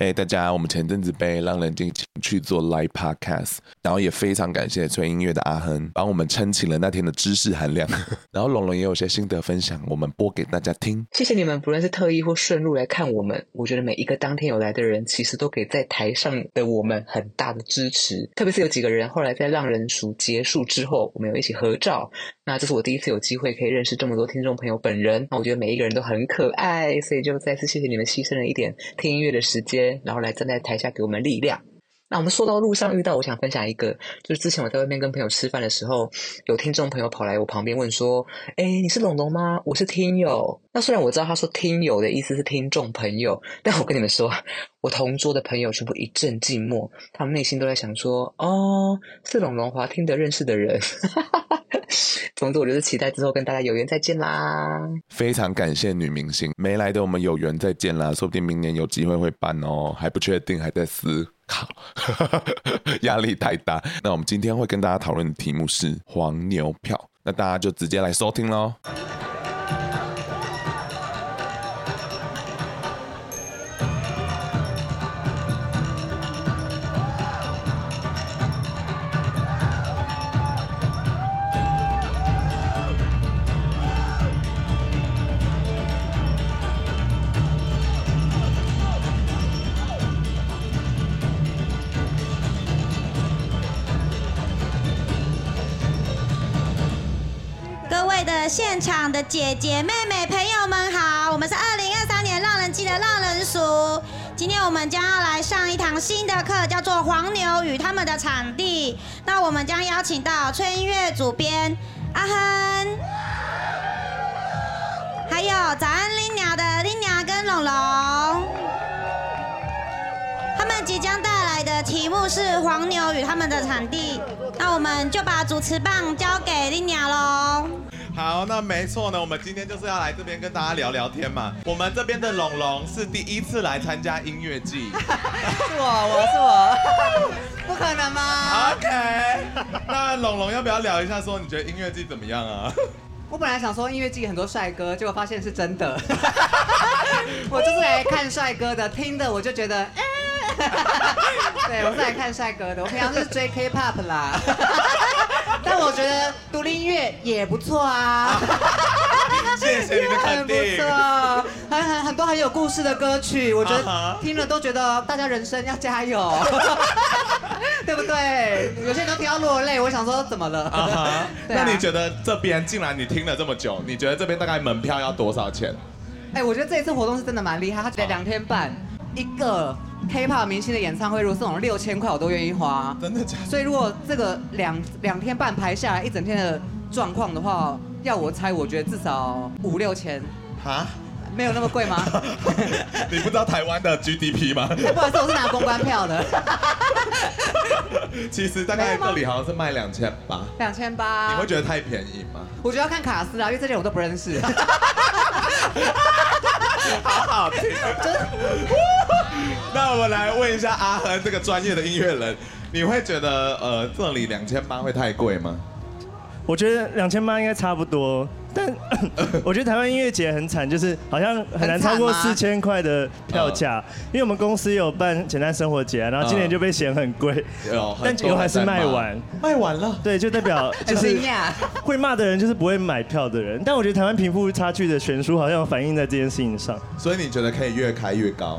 嘿，hey, 大家，我们前阵子被浪人进请去做 live podcast，然后也非常感谢吹音乐的阿亨帮我们撑起了那天的知识含量。然后龙龙也有些心得分享，我们播给大家听。谢谢你们，不论是特意或顺路来看我们，我觉得每一个当天有来的人，其实都给在台上的我们很大的支持。特别是有几个人后来在浪人署结束之后，我们有一起合照。那这是我第一次有机会可以认识这么多听众朋友本人，那我觉得每一个人都很可爱，所以就再次谢谢你们牺牲了一点听音乐的时间。然后来站在台下给我们力量。那我们说到路上遇到，我想分享一个，就是之前我在外面跟朋友吃饭的时候，有听众朋友跑来我旁边问说：“哎，你是龙龙吗？我是听友。”那虽然我知道他说“听友”的意思是听众朋友，但我跟你们说，我同桌的朋友全部一阵静默，他们内心都在想说：“哦，是龙龙华听得认识的人。”总之，我就是期待之后跟大家有缘再见啦。非常感谢女明星没来的，我们有缘再见啦，说不定明年有机会会办哦，还不确定，还在思。靠，压力太大。那我们今天会跟大家讨论的题目是黄牛票，那大家就直接来收听喽。姐姐、妹妹、朋友们好，我们是二零二三年浪人季的浪人熟。今天我们将要来上一堂新的课，叫做《黄牛与他们的场地》。那我们将邀请到春月主编阿亨，还有早安 Linia 的 Linia 跟龙龙。他们即将带来的题目是《黄牛与他们的场地》。那我们就把主持棒交给 Linia 喽。好，那没错呢，我们今天就是要来这边跟大家聊聊天嘛。我们这边的龙龙是第一次来参加音乐季，是我，我是我，不可能吗？OK，那龙龙要不要聊一下，说你觉得音乐季怎么样啊？我本来想说音乐季很多帅哥，结果发现是真的。我就是来看帅哥的，听的我就觉得，欸、对，我是来看帅哥的，我平常是追 K-pop 啦。但我觉得独立音乐也不错啊，谢谢你们肯定，不错，很很很多很有故事的歌曲，我觉得听了都觉得大家人生要加油，对不对？有些人都听到落泪，我想说怎么了？啊、那你觉得这边既然你听了这么久，你觉得这边大概门票要多少钱？哎，我觉得这一次活动是真的蛮厉害，他只两天半一个。K-pop 明星的演唱会，如果这种六千块，我都愿意花。真的假的？所以如果这个两两天半排下来一整天的状况的话，要我猜，我觉得至少五六千。哈？没有那么贵吗？你不知道台湾的 GDP 吗？欸，不好意思，我是拿公关票的。其实大概这里好像是卖两千八。两千八？你会觉得太便宜吗？我觉得要看卡司啊，因为这些我都不认识。好好听，真的。那我们来问一下阿恒这个专业的音乐人，你会觉得呃这里两千八会太贵吗？我觉得两千八应该差不多，但 我觉得台湾音乐节很惨，就是好像很难超过四千块的票价，因为我们公司有办简单生活节，然后今年就被嫌很贵，但结果还是卖完，卖完了，对，就代表 就是会骂的人就是不会买票的人，但我觉得台湾贫富差距的悬殊好像有反映在这件事情上，所以你觉得可以越开越高？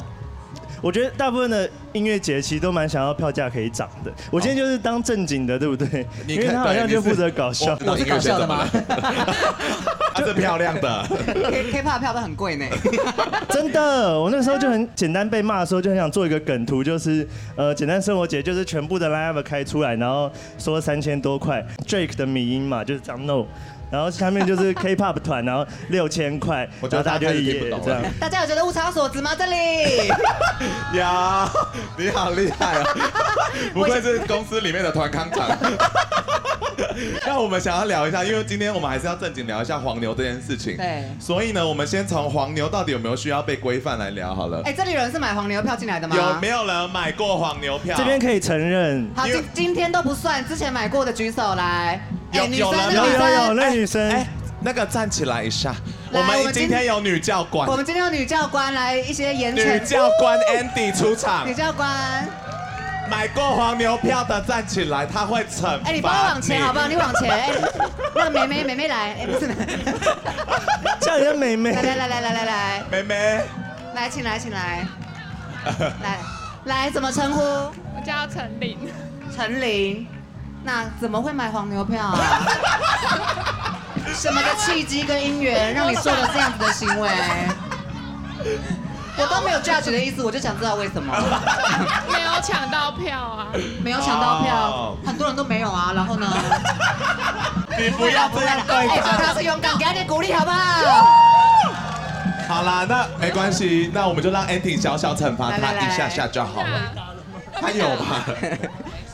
我觉得大部分的音乐节其实都蛮想要票价可以涨的。我今天就是当正经的，对不对？因为他好像就负责搞笑。我是搞笑的吗？是漂亮的。K K pop 票都很贵呢。真的，我那时候就很简单被骂的时候，就很想做一个梗图，就是呃，简单生活节就是全部的 live 开出来，然后说三千多块，Drake 的迷音嘛，就是这样 no。然后下面就是 K-pop 团，然后六千块，我觉得大家就听不懂这样。大家有觉得物超所值吗？这里 有，你好厉害啊！不愧是公司里面的团康长。那我们想要聊一下，因为今天我们还是要正经聊一下黄牛这件事情。对。所以呢，我们先从黄牛到底有没有需要被规范来聊好了。哎，这里有人是买黄牛票进来的吗？有没有人买过黄牛票？这边可以承认。好，今今天都不算，之前买过的举手来。有有有有有那女生，哎，那个站起来一下，我们今天有女教官，我们今天有女教官来一些严惩。女教官 Andy 出场。女教官，买过黄牛票的站起来，他会惩罚。哎，你帮我往前好不好？你往前。哎，那个妹妹妹妹来，哎，不是。叫人家妹妹。来来来来来来来。妹妹。来，请来，请来。来来，怎么称呼？我叫陈琳。陈琳。那怎么会买黄牛票啊？什么的契机跟因缘让你做了这样子的行为？我都没有 judge 的意思，我就想知道为什么。没有抢到票啊！没有抢到票，很多人都没有啊。然后呢？你不要这样对他。他是勇敢，给他点鼓励好不好？好啦，那没关系，那我们就让 Andy 小小惩罚他一下下就好了。他有吗？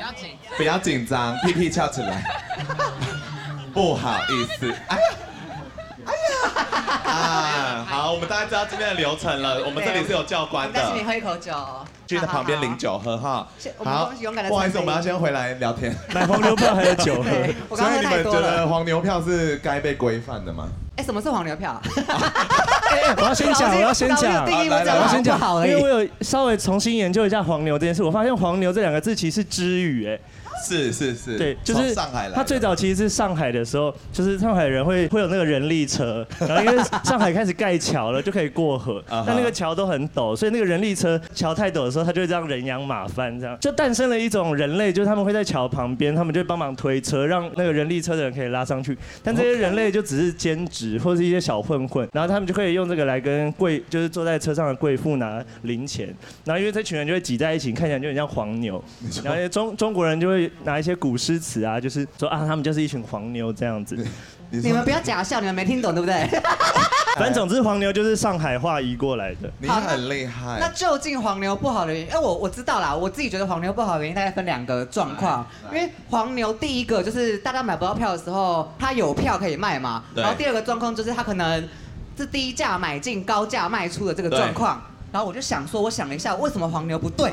不要紧，不要紧张，屁屁翘起来。不好意思，哎呀，哎呀，啊，好，我们大家知道今天的流程了。我们这里是有教官的，但是你喝一口酒，去他旁边领酒喝哈。好，不好意思，我们要先回来聊天。买黄牛票还有酒喝，所以你们觉得黄牛票是该被规范的吗？哎，什么是黄牛票？我要先讲，我要先讲，我要先讲，因为我有稍微重新研究一下黄牛这件事，我发现黄牛这两个字其实是之语，哎。是是是，对，就是上海来。他最早其实是上海的时候，就是上海人会会有那个人力车，然后因为上海开始盖桥了，就可以过河。但那个桥都很陡，所以那个人力车桥太陡的时候，他就会这样人仰马翻，这样就诞生了一种人类，就是他们会在桥旁边，他们就帮忙推车，让那个人力车的人可以拉上去。但这些人类就只是兼职或是一些小混混，然后他们就可以用这个来跟贵，就是坐在车上的贵妇拿零钱。然后因为这群人就会挤在一起，看起来就很像黄牛。然后中中国人就会。拿一些古诗词啊，就是说啊，他们就是一群黄牛这样子。你，你们不要假笑，你们没听懂对不对？反正总之，黄牛就是上海话移过来的。你很厉害。那究竟黄牛不好的原因？哎，我我知道啦，我自己觉得黄牛不好的原因大概分两个状况。因为黄牛第一个就是大家买不到票的时候，他有票可以卖嘛。然后第二个状况就是他可能是低价买进，高价卖出的这个状况。然后我就想说，我想了一下，为什么黄牛不对？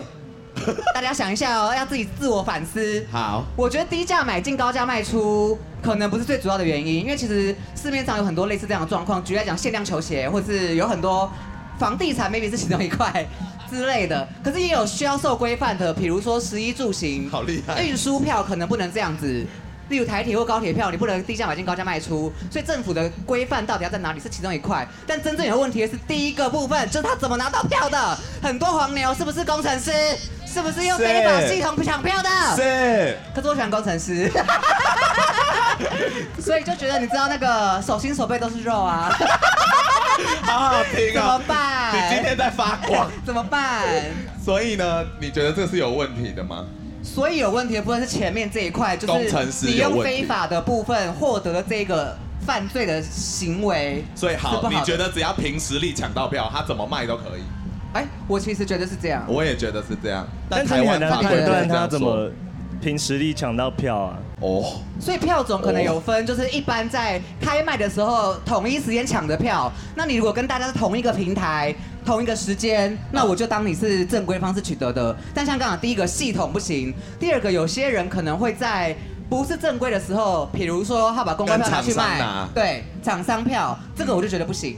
大家想一下哦，要自己自我反思。好，我觉得低价买进，高价卖出，可能不是最主要的原因，因为其实市面上有很多类似这样的状况。举例来讲，限量球鞋，或是有很多房地产，maybe 是其中一块之类的。可是也有需要受规范的，比如说食衣住行，好厉害。运输票可能不能这样子，例如台铁或高铁票，你不能低价买进，高价卖出。所以政府的规范到底要在哪里，是其中一块。但真正有问题的是第一个部分，就是他怎么拿到票的。很多黄牛是不是工程师？是不是用非法系统抢票的？是。可是我喜欢工程师，所以就觉得你知道那个手心手背都是肉啊，好好听啊。怎么办？你今天在发光。怎么办？所以呢，你觉得这是有问题的吗？所以有问题的部分是前面这一块，就是你用非法的部分获得了这个犯罪的行为。所以好，你觉得只要凭实力抢到票，他怎么卖都可以？哎，我其实觉得是这样，我也觉得是这样，但台湾法规断他怎么凭实力抢到票啊？哦，所以票种可能有分，就是一般在开卖的时候统一时间抢的票，那你如果跟大家是同一个平台、同一个时间，那我就当你是正规方式取得的。但像刚刚第一个系统不行，第二个有些人可能会在不是正规的时候，比如说他把公关票拿去卖，对，厂商票，这个我就觉得不行。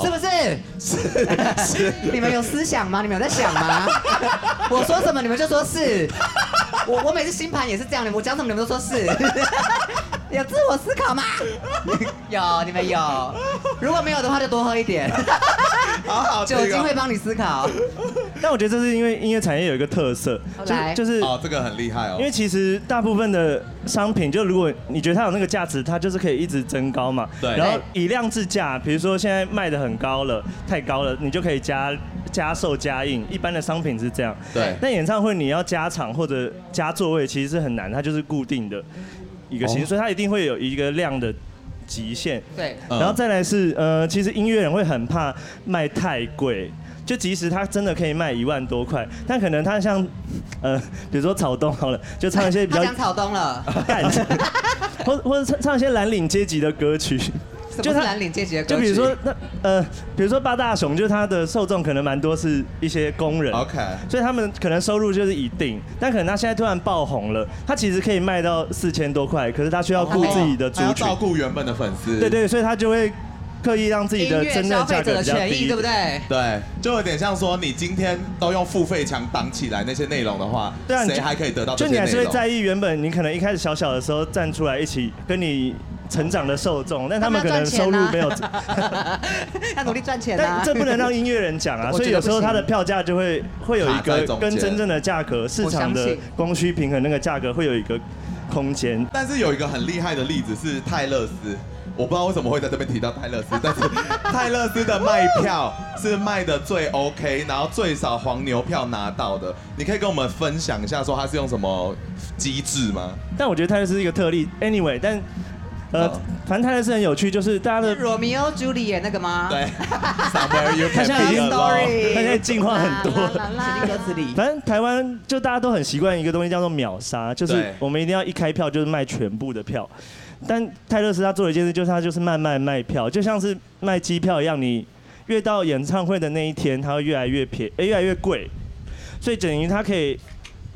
是不是？是是。你们有思想吗？你们有在想吗？我说什么你们就说是。我我每次星盘也是这样的，我讲什么你们都说是。有自我思考吗？有，你们有。如果没有的话，就多喝一点。好好，酒精会帮你思考。但我觉得这是因为音乐产业有一个特色，就就是哦，这个很厉害哦。因为其实大部分的商品，就如果你觉得它有那个价值，它就是可以一直增高嘛。对。然后以量制价，比如说现在卖的很高了，太高了，你就可以加加售加印。一般的商品是这样。对。但演唱会你要加场或者加座位，其实是很难，它就是固定的。一个形式，所以它一定会有一个量的极限。对，然后再来是呃，其实音乐人会很怕卖太贵，就即使他真的可以卖一万多块，但可能他像呃，比如说草东好了，就唱一些比较讲草东了，或或者唱唱一些蓝领阶级的歌曲。就是蓝领阶级的歌曲，就比如说那呃，比如说八大熊，就是他的受众可能蛮多是一些工人，OK，所以他们可能收入就是一定，但可能他现在突然爆红了，他其实可以卖到四千多块，可是他需要顾自己的族群，照顾原本的粉丝，对对，所以他就会刻意让自己的真正价格比较低，对不对？对，就有点像说你今天都用付费墙挡起来那些内容的话，对啊，谁还可以得到？就你还是会在意原本你可能一开始小小的时候站出来一起跟你成长的受众，但他们可能收入没有，要努力赚钱啊，但这不能让音乐人讲啊，所以有时候他的票价就会会有一个跟真正的价格市场的供需平衡那个价格会有一个空间。但是有一个很厉害的例子是泰勒斯。我不知道为什么会在这边提到泰勒斯，但是泰勒斯的卖票是卖的最 OK，然后最少黄牛票拿到的。你可以跟我们分享一下，说他是用什么机制吗？但我觉得泰勒斯是一个特例。Anyway，但呃，反正泰勒斯很有趣，就是大家的罗密欧朱丽叶那个吗？对。Somewhere you can 他现在已经，他现在进化很多。歌词里。反正台湾就大家都很习惯一个东西叫做秒杀，就是我们一定要一开票就是卖全部的票。但泰勒斯他做了一件事，就是他就是慢慢卖票，就像是卖机票一样，你越到演唱会的那一天，它会越来越便宜，越来越贵，所以等于他可以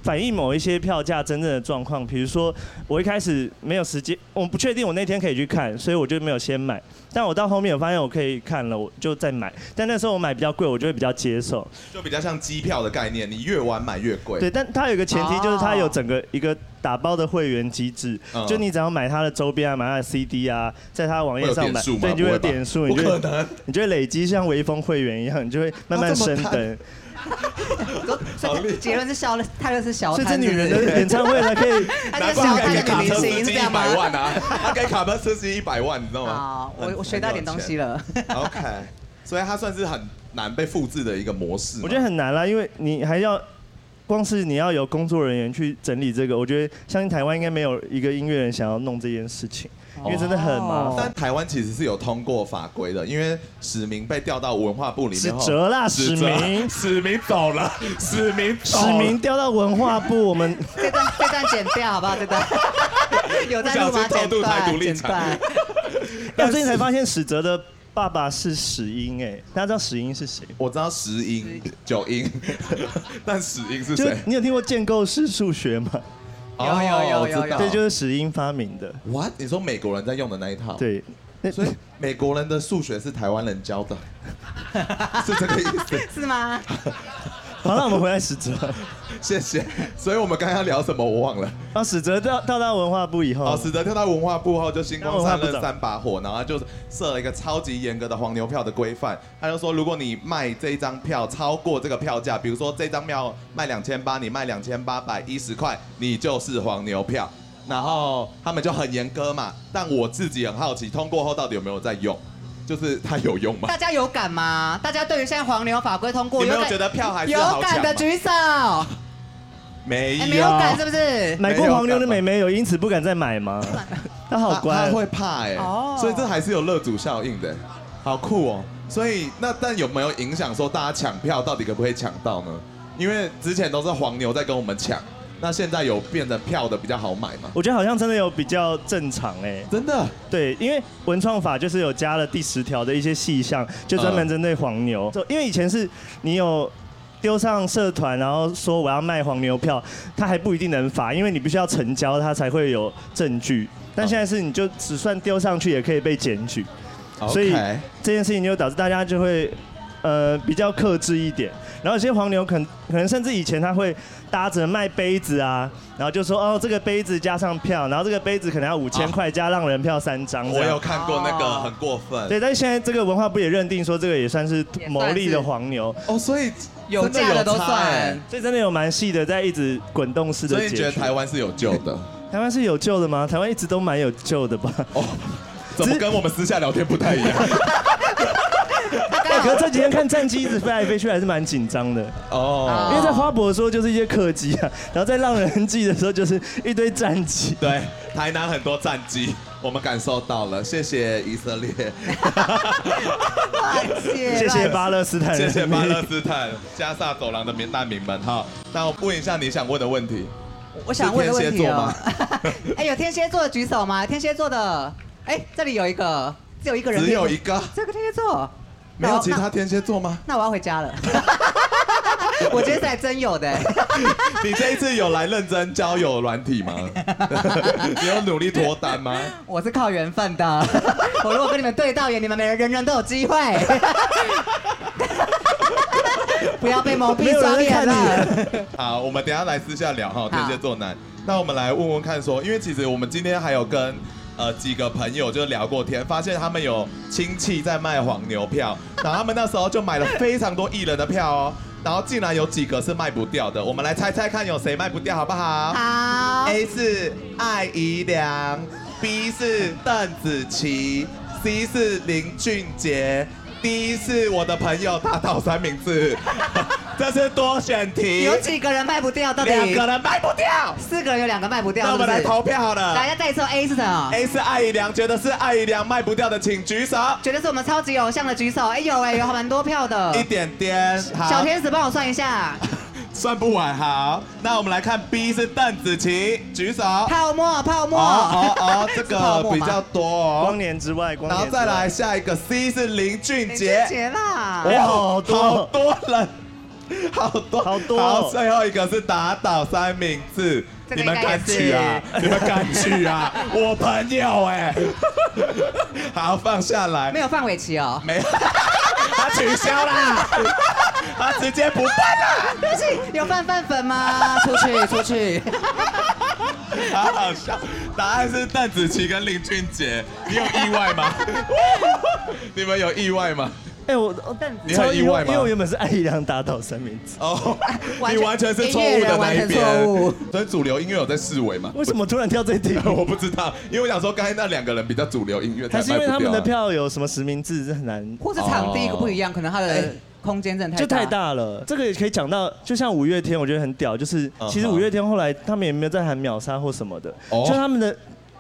反映某一些票价真正的状况。比如说，我一开始没有时间，我不确定我那天可以去看，所以我就没有先买。但我到后面我发现我可以看了，我就再买。但那时候我买比较贵，我就会比较接受。就比较像机票的概念，你越晚买越贵。对，但它有一个前提，就是它有整个一个打包的会员机制，就你只要买它的周边啊，买它的 CD 啊，在它的网页上买，对，你就会有点数，你就会你就会累积像微风会员一样，你就会慢慢升等。所以结论是小泰勒是小，所以这女人的演唱会才可以 拿小泰的明星这样百万啊，他给卡巴斯基一百万，你知道吗？好，我我学到点东西了。OK，所以它算是很难被复制的一个模式。我觉得很难啦，因为你还要光是你要有工作人员去整理这个，我觉得相信台湾应该没有一个音乐人想要弄这件事情。因为真的很麻烦，但台湾其实是有通过法规的，因为史明被调到文化部里面后，史哲啦，史明，史明走了，史明，史明调到文化部，我们这段这段剪掉好不好？这段 有在录吗？剪断，剪断。我最近才发现史哲的爸爸是史英，哎，大家知道史英是谁？我知道石英、九英，但史英是谁？你有听过建构式数学吗？有有有有有，这就是史英发明的。What？你说美国人在用的那一套？对，所以美国人的数学是台湾人教的，是这个意思？是吗？好，那我们回来史哲，谢谢。所以我们刚刚聊什么？我忘了。啊，史哲跳跳到文化部以后，哦，史哲跳到文化部后就星光灿烂三把火，然后就设了一个超级严格的黄牛票的规范。他就说，如果你卖这一张票超过这个票价，比如说这张票卖两千八，你卖两千八百一十块，你就是黄牛票。然后他们就很严格嘛。但我自己很好奇，通过后到底有没有在用？就是它有用吗？大家有感吗？大家对于现在黄牛法规通过，有没有觉得票还是好抢？有感的举手。没有。没有感是不是？买过黄牛的美眉有因此不敢再买吗？他好乖。他会怕哎。哦。所以这还是有乐主效应的，好酷哦。所以那但有没有影响说大家抢票到底可不可以抢到呢？因为之前都是黄牛在跟我们抢。那现在有变得票的比较好买吗？我觉得好像真的有比较正常哎，真的。对，因为文创法就是有加了第十条的一些细项，就专门针对黄牛。嗯、因为以前是你有丢上社团，然后说我要卖黄牛票，他还不一定能罚，因为你必须要成交，他才会有证据。但现在是你就只算丢上去也可以被检举，嗯、所以这件事情就导致大家就会呃比较克制一点。然后有些黄牛可能可能甚至以前他会搭着卖杯子啊，然后就说哦这个杯子加上票，然后这个杯子可能要五千块加让人票三张。我有看过那个很过分。对，但是现在这个文化部也认定说这个也算是牟利的黄牛。哦，所以有价的都算。所以真的有蛮细的在一直滚动式的。所以你觉得台湾是有救的？台湾是有救的吗？台湾一直都蛮有救的吧？哦，怎么跟我们私下聊天不太一样？可是这几天看战机一直飞来飞去，还是蛮紧张的哦。因为在花博的时候就是一些客机啊，然后在浪人祭的时候就是一堆战机。对，台南很多战机，我们感受到了。谢谢以色列，谢谢巴勒斯 坦，谢谢巴勒斯坦加萨走廊的民难民们。哈，那我问一下你想问的问题。我想问的问题哦。哎，有天蝎座的举手吗？天蝎座的，哎，这里有一个，只有一个人，只有一个，这个天蝎座。没有其他天蝎座吗？那我要回家了。我觉得这还真有的。你这一次有来认真交友软体吗？你有努力脱单吗？我是靠缘分的。我如果跟你们对到眼，你们每人人人都有机会。不要被蒙蔽双眼了。好，我们等一下来私下聊哈，天蝎座男。那我们来问问看说，因为其实我们今天还有跟呃几个朋友就聊过天，发现他们有亲戚在卖黄牛票，然后他们那时候就买了非常多艺人的票哦，然后竟然有几个是卖不掉的，我们来猜猜看有谁卖不掉好不好？好。A 是艾怡良，B 是邓紫棋，C 是林俊杰。，D 是我的朋友打倒三明治，这是多选题。有几个人卖不掉？到底两个人卖不掉，四个人有两个卖不掉。那我们来投票好了。大家再说 A 是什么？A 是艾怡良，觉得是艾怡良卖不掉的，请举手。觉得是我们超级偶像的举手。哎有哎有蛮多票的。一点点。小天使帮我算一下。算不完，好。那我们来看 B 是邓紫棋，举手。泡沫泡沫。哦哦哦，这个 比较多哦。光年之外，光年之外。然后再来下一个 C 是林俊杰。林俊杰啦。哇，好多好多人，好多好多。好，最后一个是打倒三明治。你们敢去啊？你们敢去啊？我朋友哎。好，放下来。没有范玮琪哦。没有。他取消啦。他直接不办了。对不起，有范范粉吗？出去，出去。好好笑。答案是邓紫棋跟林俊杰。你有意外吗？你们有意外吗？哎，我但你很意外吗？因为我原本是艾怡良打倒三明治。哦，你完全是错误的那一边。所以主流音乐有在示威嘛？为什么突然跳这一题？我不知道，因为我想说刚才那两个人比较主流音乐，还是因为他们的票有什么实名制是很难，或者场地不一样，可能他的。空间真的太就太大了，这个也可以讲到，就像五月天，我觉得很屌，就是其实五月天后来他们也没有在喊秒杀或什么的，就他们的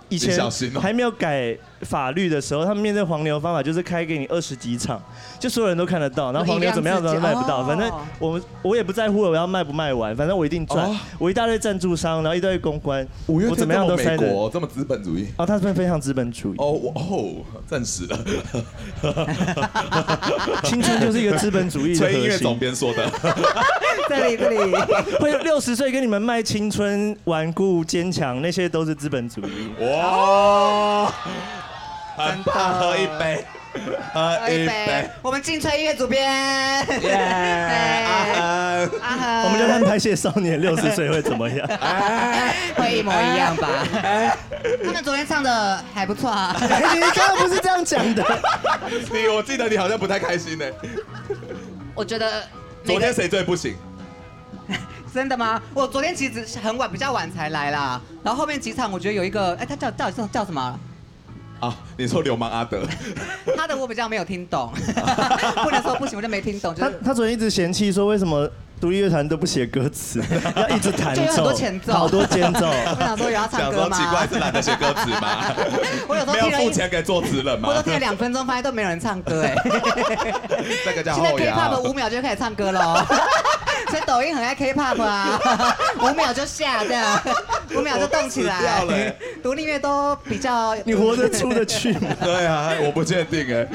以前还没有改法律的时候，他们面对黄牛的方法就是开给你二十几场，就所有人都看得到，然后黄牛怎么样都卖不到，反正我们我也不在乎我要卖不卖完，反正我一定赚，我一大堆赞助商，然后一堆公关，我怎么样都塞的。这么资本主义哦，他是非常资本主义哦哦，证实了，青春就是一个资本主义的。音乐总编说的，这里这里会有六十岁跟你们卖青春、顽固、坚强，那些都是资本主义。哇！很棒，喝一杯，喝一杯。我们进吹音乐主编，阿恒，阿恒，我们就看拍戏少年六十岁会怎么样？会一模一样吧？他们昨天唱的还不错啊。你刚刚不是这样讲的？你我记得你好像不太开心呢。我觉得昨天谁最不行？真的吗？我昨天其实很晚，比较晚才来啦。然后后面几场，我觉得有一个，哎，他叫到底叫什么？啊，你说流氓阿德，他的我比较没有听懂，不能说不行，我就没听懂。他他昨天一直嫌弃说，为什么独立乐团都不写歌词，要一直弹奏，很多前奏，好多间奏。我想说有要唱歌吗？奇怪，是懒得写歌词吗？我有时候没有付钱给作词人吗？我都听了两分钟，发现都没有人唱歌哎。这个叫后摇。现在 K-pop 五秒就开始唱歌了。所以抖音很爱 K-pop 啊，五秒就下这样，五秒就动起来。独立乐都比较，你活得出得去吗？对啊，我不确定哎，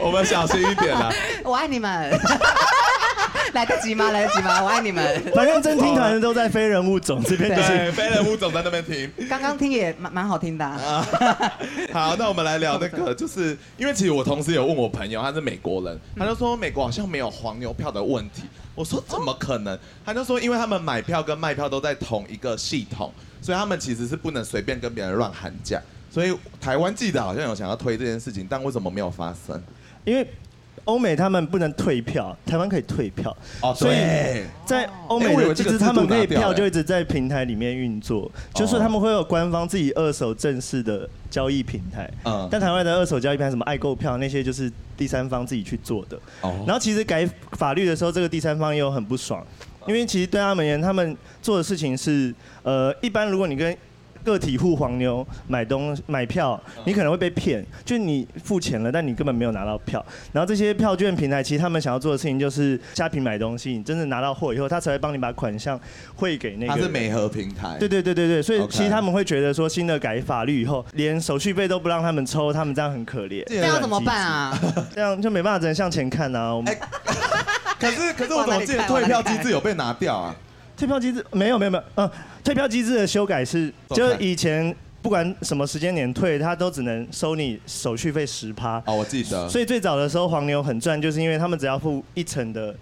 我们小心一点啦。我爱你们，来得及吗？来得及吗？我爱你们。反正真听团的都在非人物种这边，对，非人物种在那边听。刚刚听也蛮蛮好听的。啊好，那我们来聊那个，就是因为其实我同时有问我朋友，他是美国人，他就说美国好像没有黄牛票的问题。我说怎么可能？他就说，因为他们买票跟卖票都在同一个系统，所以他们其实是不能随便跟别人乱喊价。所以台湾记者好像有想要推这件事情，但为什么没有发生？因为欧美他们不能退票，台湾可以退票。哦，所以在欧美的其实他们那票就一直在平台里面运作，就是他们会有官方自己二手正式的交易平台。嗯，但台湾的二手交易平台什么爱购票那些就是。第三方自己去做的，然后其实改法律的时候，这个第三方也有很不爽，因为其实对他们而言，他们做的事情是，呃，一般如果你跟个体户黄牛买东买票，你可能会被骗，就你付钱了，但你根本没有拿到票。然后这些票券平台，其实他们想要做的事情就是虾皮买东西，你真正拿到货以后，他才会帮你把款项汇给那个。他是美合平台。对对对对对，所以其实他们会觉得说，新的改法律以后，连手续费都不让他们抽，他们这样很可怜。这样怎么办啊？这样就没办法，只能向前看啊。我们。可是可是我怎么记得退票机制有被拿掉啊？退票机制没有没有没有，嗯，退票机制的修改是，就是以前不管什么时间点退，他都只能收你手续费十趴。哦，我记得。所以最早的时候黄牛很赚，就是因为他们只要付一层的。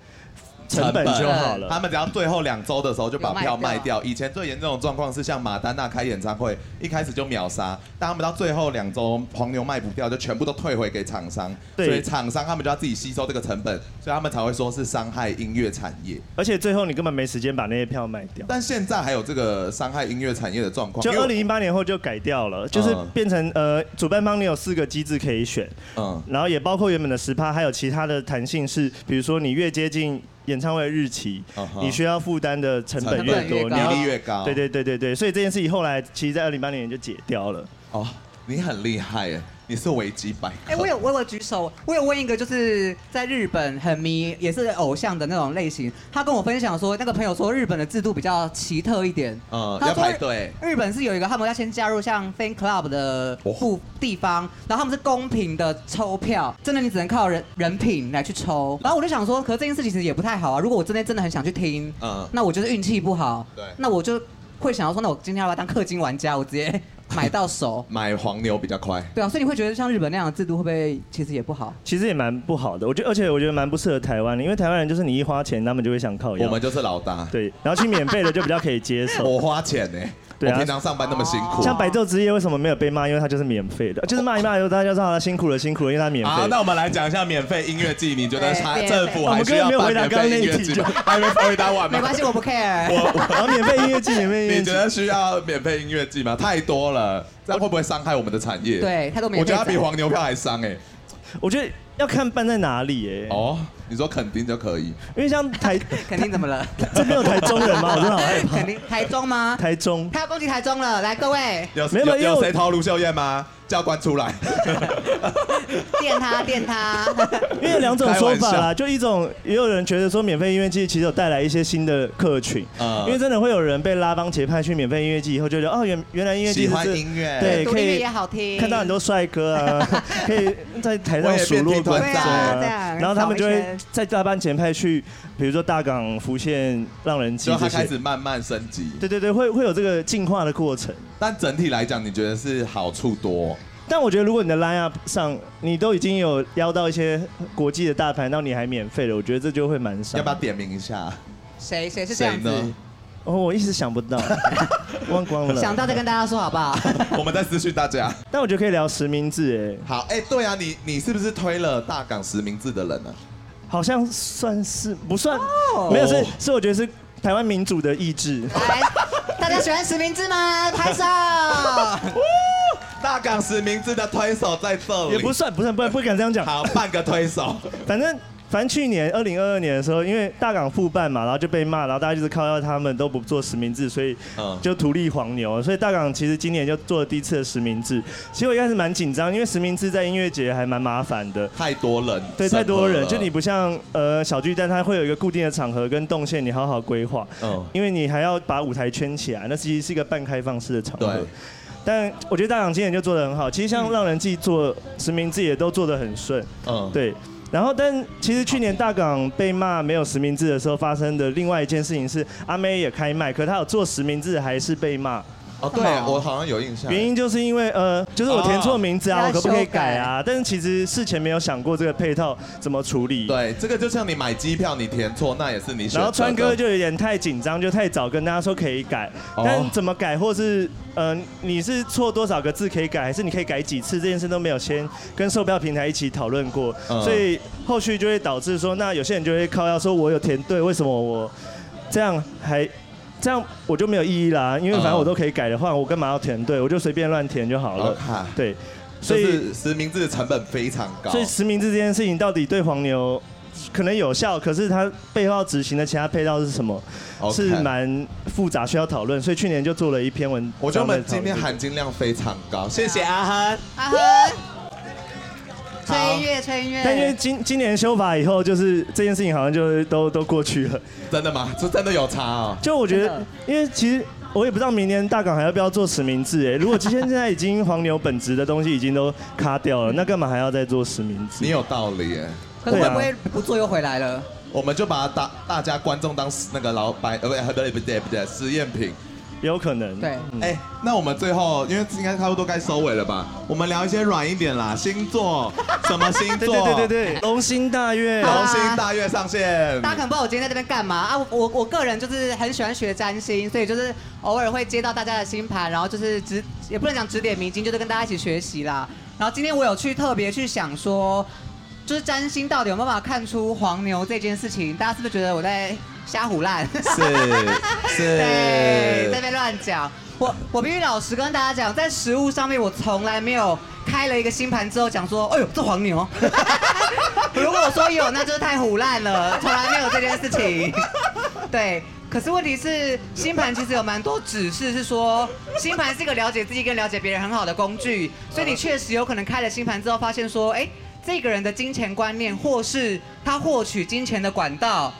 成本就好了。他们只要最后两周的时候就把票卖掉。以前最严重的状况是像马丹娜开演唱会，一开始就秒杀，但他们到最后两周黄牛卖不掉，就全部都退回给厂商。所以厂商他们就要自己吸收这个成本，所以他们才会说是伤害音乐产业。而且最后你根本没时间把那些票卖掉。但现在还有这个伤害音乐产业的状况。就二零一八年后就改掉了，就是变成呃，主办方你有四个机制可以选，嗯，然后也包括原本的十趴，还有其他的弹性是，比如说你越接近。演唱会日期，uh. 你需要负担的成本越多，比例越高。对对对对对，所以这件事情后来其实，在二零一八年就解掉了。哦，oh, 你很厉害耶。你是维基百科。哎，我有我有举手，我有问一个，就是在日本很迷，也是偶像的那种类型。他跟我分享说，那个朋友说日本的制度比较奇特一点。嗯，要排队。日本是有一个，他们要先加入像 fan club 的部地方，然后他们是公平的抽票，真的你只能靠人人品来去抽。然后我就想说，可是这件事情其实也不太好啊。如果我真的真的很想去听，嗯，那我就是运气不好。对。那我就会想要说，那我今天要不要当氪金玩家？我直接。买到手，买黄牛比较快。对啊，所以你会觉得像日本那样的制度会不会其实也不好？其实也蛮不好的，我觉得，而且我觉得蛮不适合台湾的，因为台湾人就是你一花钱，他们就会想靠。我们就是老大。对，然后去免费的就比较可以接受。我花钱呢。对啊，平常上班那么辛苦，像白昼之夜为什么没有被骂？因为它就是免费的，就是骂一骂以后大家就知道他辛苦了，辛苦了，因为它免费。好，那我们来讲一下免费音乐季，你觉得政府还需要办免费音乐季吗？还没回答完吗？没关系，我不 care。我，我免费音乐季，免费音乐季，你觉得需要免费音乐季吗？太多了，这样会不会伤害我们的产业？对，太多免费。我觉得它比黄牛票还伤哎。我觉得要看办在哪里哎。哦。你说垦丁就可以，因为像台 垦丁怎么了？这边有台中人吗？我真的好害怕。垦丁台中吗？台中，他要攻击台中了。来，各位，有没有有谁投卢秀燕吗？教官出来，电 他电他。因为有两种说法啦，就一种也有人觉得说免费音乐季其实有带来一些新的客群，因为真的会有人被拉帮结派去免费音乐季以后，就觉得哦，原原来音乐季是音乐，对，可以也好听，看到很多帅哥啊，可以在台上数落观众啊，然后他们就会在大班前派去，比如说大港、浮现、浪人祭，然后他开始慢慢升级。对对对，会会有这个进化的过程。但整体来讲，你觉得是好处多？但我觉得，如果你的 line up 上你都已经有邀到一些国际的大牌，那你还免费了，我觉得这就会蛮少。要不要点名一下？谁谁是这样子？哦，我一时想不到，忘光了。想到再跟大家说好不好？我们再私讯大家。但我觉得可以聊实名制，哎。好，哎，对啊，你你是不是推了大港实名制的人呢？好像算是不算？没有，是是，我觉得是台湾民主的意志。来，大家喜欢实名制吗？拍手。大港实名制的推手在这里，也不算，不算，不不敢这样讲。好，半个推手，反正。反正去年二零二二年的时候，因为大港复办嘛，然后就被骂，然后大家就是靠到他们都不做实名制，所以就图利黄牛。所以大港其实今年就做了第一次的实名制。其实我一开始蛮紧张，因为实名制在音乐节还蛮麻烦的，太多人，对，太多人，就你不像呃小巨蛋，它会有一个固定的场合跟动线，你好好规划。嗯，因为你还要把舞台圈起来，那其实是一个半开放式的场合。对。但我觉得大港今年就做得很好，其实像让人记做实名制也都做得很顺。嗯，对。然后，但其实去年大港被骂没有实名制的时候发生的另外一件事情是，阿妹也开麦，可她有做实名制还是被骂。哦，对，我好像有印象。原因就是因为呃，就是我填错名字啊，我可不可以改啊？但是其实事前没有想过这个配套怎么处理。对，这个就像你买机票，你填错，那也是你选。然后川哥就有点太紧张，就太早跟大家说可以改，但怎么改，或是呃，你是错多少个字可以改，还是你可以改几次，这件事都没有先跟售票平台一起讨论过，所以后续就会导致说，那有些人就会靠要说我有填对，为什么我这样还？这样我就没有意义啦，因为反正我都可以改的话，我干嘛要填对？我就随便乱填就好了。对，所以实名制的成本非常高。所以实名制这件事情到底对黄牛可能有效，可是它背后执行的其他配套是什么？是蛮复杂，需要讨论。所以去年就做了一篇文。我觉得我们今天含金量非常高，谢谢阿亨。阿亨。但因为今今年修法以后，就是这件事情好像就都都过去了。真的吗？这真的有差啊？就我觉得，因为其实我也不知道明年大港还要不要做实名制哎。如果今天现在已经黄牛本质的东西已经都卡掉了，那干嘛还要再做实名制？你有道理哎。可是会不会不做又回来了？我们就把大大家观众当那个老板呃不对不对不对不对实验品。有可能。对，哎，那我们最后，因为应该差不多该收尾了吧？我们聊一些软一点啦，星座，什么星座？对对对对，龙星大悦，龙星大悦上线。大家可能不知道我今天在这边干嘛啊？我我我个人就是很喜欢学占星，所以就是偶尔会接到大家的星盘，然后就是指也不能讲指点迷津，就是跟大家一起学习啦。然后今天我有去特别去想说。就是占星到底有没有办法看出黄牛这件事情？大家是不是觉得我在瞎胡烂？是 是，对，在那边乱讲。我我必须老实跟大家讲，在食物上面，我从来没有开了一个星盘之后讲说，哎呦，这黄牛。如果我说有，那就是太胡烂了，从来没有这件事情。对，可是问题是，星盘其实有蛮多指示，是说星盘是一个了解自己跟了解别人很好的工具，所以你确实有可能开了星盘之后，发现说，哎。这个人的金钱观念，或是他获取金钱的管道，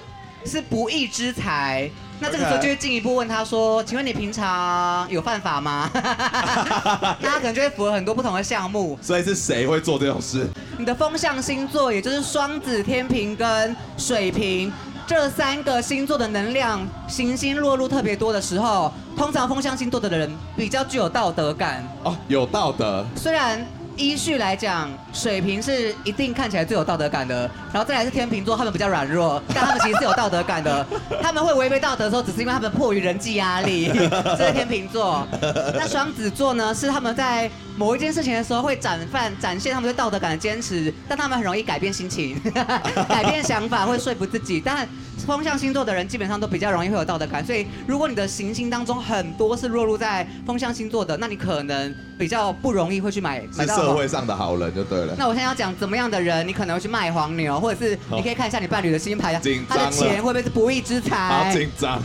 是不义之财。那这个时候就会进一步问他说：“请问你平常有犯法吗？” 那他可能就会符合很多不同的项目。所以是谁会做这种事？你的风象星座，也就是双子、天平跟水瓶这三个星座的能量行星落入特别多的时候，通常风象星座的人比较具有道德感。哦，有道德。虽然。依序来讲，水瓶是一定看起来最有道德感的，然后再来是天秤座，他们比较软弱，但他们其实是有道德感的。他们会违背道德的时候，只是因为他们迫于人际压力。这是天秤座。那双子座呢？是他们在某一件事情的时候会展范展现他们对道德感的坚持，但他们很容易改变心情，改变想法，会说服自己。但风象星座的人基本上都比较容易会有道德感，所以如果你的行星当中很多是落入在风象星座的，那你可能比较不容易会去买买到。社会上的好人就对了。那我现在要讲怎么样的人，你可能会去卖黄牛，或者是你可以看一下你伴侣的星牌，他的钱会不会是不义之财？好紧张。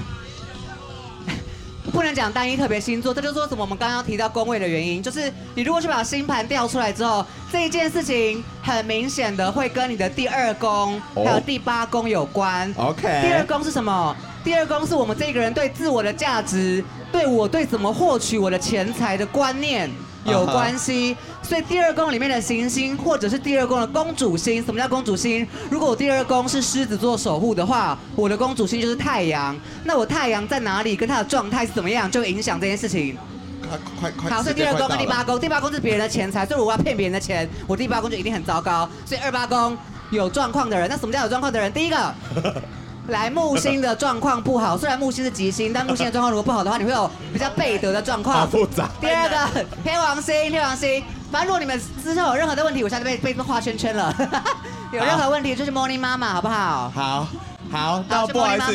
不能讲单一特别星座，这就是说什么？我们刚刚提到宫位的原因，就是你如果去把星盘调出来之后，这一件事情很明显的会跟你的第二宫还有第八宫有关。OK。第二宫是什么？第二宫是我们这个人对自我的价值，对我对怎么获取我的钱财的观念。有关系，所以第二宫里面的行星，或者是第二宫的公主星，什么叫公主星？如果我第二宫是狮子座守护的话，我的公主星就是太阳。那我太阳在哪里，跟它的状态是怎么样，就影响这件事情。快快快！好，所以第二宫跟第八宫，第八宫是别人的钱财，所以我要骗别人的钱，我第八宫就一定很糟糕。所以二八宫有状况的人，那什么叫有状况的人？第一个。来木星的状况不好，虽然木星是吉星，但木星的状况如果不好的话，你会有比较背德的状况。好复杂。第二个天王星，天王星，反正如果你们之后有任何的问题，我现在被被画圈圈了。有任何问题就是 Morning 妈妈，好不好？好，好，那不好意思，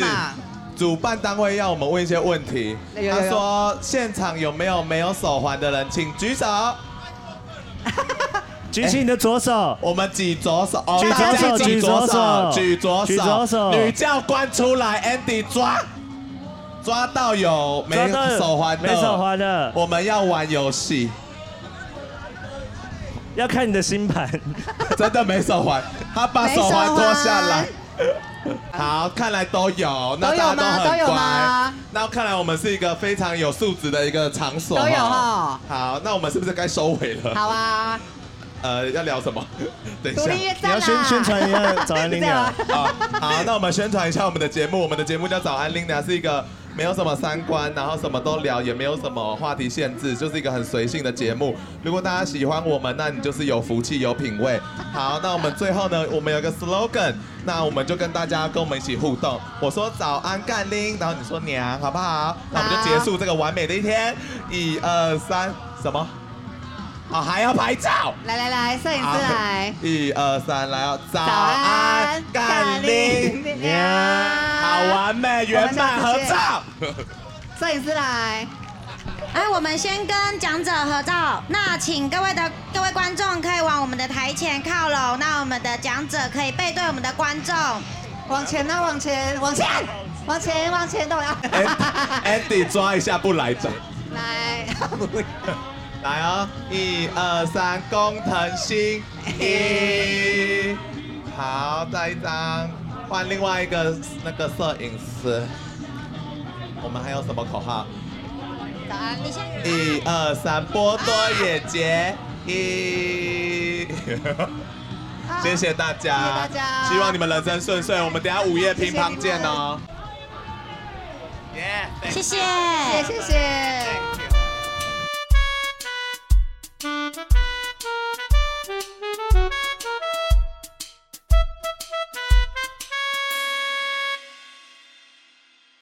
主办单位要我们问一些问题。他说现场有没有没有手环的人，请举手。举起你的左手，我们举左手，举左手，举左手，举左手，举左手。女教官出来，Andy 抓，抓到有没手环的，没手环的，我们要玩游戏，要看你的星盘，真的没手环，他把手环脱下来。好，看来都有，那大家都很乖。那看来我们是一个非常有素质的一个场所。都有哈。好，那我们是不是该收尾了？好啊。呃，要聊什么？等一下，你要宣宣传一下早安 Linda 啊。好，那我们宣传一下我们的节目。我们的节目叫早安 Linda，是一个没有什么三观，然后什么都聊，也没有什么话题限制，就是一个很随性的节目。如果大家喜欢我们，那你就是有福气、有品味。好，那我们最后呢，我们有个 slogan，那我们就跟大家跟我们一起互动。我说早安干拎，然后你说娘，好不好？那我们就结束这个完美的一天。一二三，什么？啊，还要拍照！来来来，摄影师来！一二三，来哦！早安，干拎娘，好完美，圆满合照。摄影师来！哎，我们先跟讲者合照。那请各位的各位观众可以往我们的台前靠拢。那我们的讲者可以背对我们的观众。往前呢，往前，往前，往前，往前，都要。Andy 抓一下不来着。来。来哦，一二三，工藤新一，好，再一张，换另外一个那个摄影师。我们还有什么口号？早安，你先。一二三，波多野结衣。谢谢大家，谢谢大家，希望你们人生顺遂。我们等下午夜乒乓见哦。谢谢，谢谢谢。